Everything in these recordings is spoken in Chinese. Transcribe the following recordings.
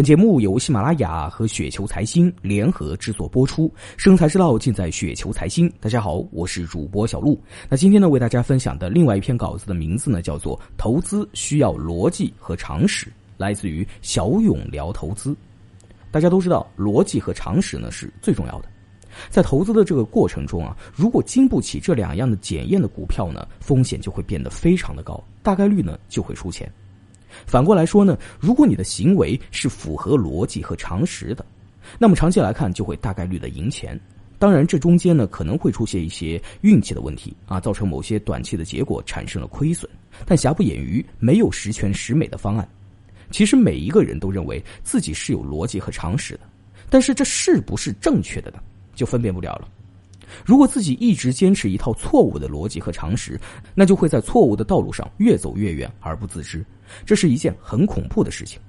本节目由喜马拉雅和雪球财经联合制作播出，生财之道尽在雪球财经。大家好，我是主播小璐。那今天呢，为大家分享的另外一篇稿子的名字呢，叫做《投资需要逻辑和常识》，来自于小勇聊投资。大家都知道，逻辑和常识呢是最重要的。在投资的这个过程中啊，如果经不起这两样的检验的股票呢，风险就会变得非常的高，大概率呢就会输钱。反过来说呢，如果你的行为是符合逻辑和常识的，那么长期来看就会大概率的赢钱。当然，这中间呢可能会出现一些运气的问题啊，造成某些短期的结果产生了亏损。但瑕不掩瑜，没有十全十美的方案。其实每一个人都认为自己是有逻辑和常识的，但是这是不是正确的呢？就分辨不了了。如果自己一直坚持一套错误的逻辑和常识，那就会在错误的道路上越走越远而不自知，这是一件很恐怖的事情。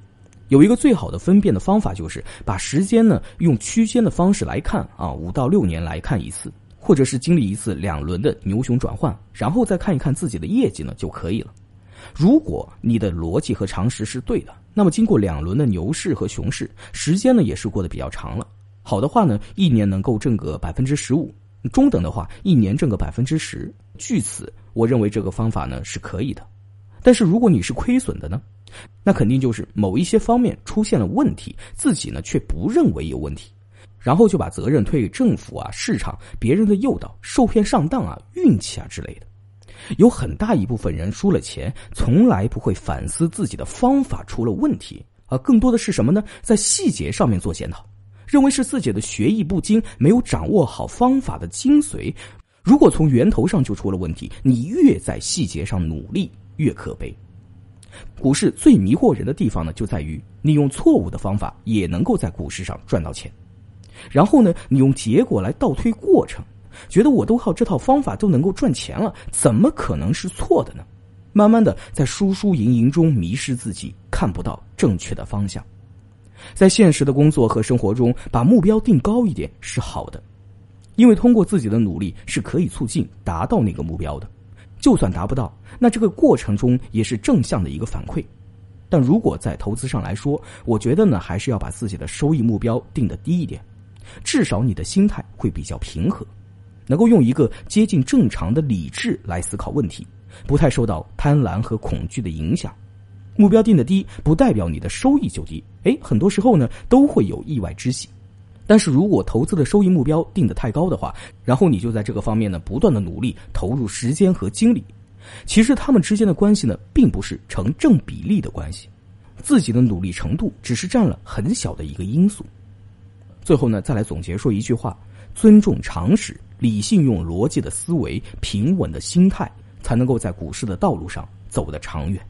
有一个最好的分辨的方法，就是把时间呢用区间的方式来看啊，五到六年来看一次，或者是经历一次两轮的牛熊转换，然后再看一看自己的业绩呢就可以了。如果你的逻辑和常识是对的，那么经过两轮的牛市和熊市，时间呢也是过得比较长了。好的话呢，一年能够挣个百分之十五。中等的话，一年挣个百分之十。据此，我认为这个方法呢是可以的。但是如果你是亏损的呢，那肯定就是某一些方面出现了问题，自己呢却不认为有问题，然后就把责任推给政府啊、市场、别人的诱导、受骗上当啊、运气啊之类的。有很大一部分人输了钱，从来不会反思自己的方法出了问题，而更多的是什么呢？在细节上面做检讨。认为是自己的学艺不精，没有掌握好方法的精髓。如果从源头上就出了问题，你越在细节上努力，越可悲。股市最迷惑人的地方呢，就在于你用错误的方法也能够在股市上赚到钱。然后呢，你用结果来倒推过程，觉得我都靠这套方法都能够赚钱了，怎么可能是错的呢？慢慢的，在输输赢赢中迷失自己，看不到正确的方向。在现实的工作和生活中，把目标定高一点是好的，因为通过自己的努力是可以促进达到那个目标的。就算达不到，那这个过程中也是正向的一个反馈。但如果在投资上来说，我觉得呢，还是要把自己的收益目标定得低一点，至少你的心态会比较平和，能够用一个接近正常的理智来思考问题，不太受到贪婪和恐惧的影响。目标定的低，不代表你的收益就低。哎，很多时候呢，都会有意外之喜。但是如果投资的收益目标定的太高的话，然后你就在这个方面呢，不断的努力，投入时间和精力，其实他们之间的关系呢，并不是成正比例的关系，自己的努力程度只是占了很小的一个因素。最后呢，再来总结说一句话：尊重常识，理性用逻辑的思维，平稳的心态，才能够在股市的道路上走得长远。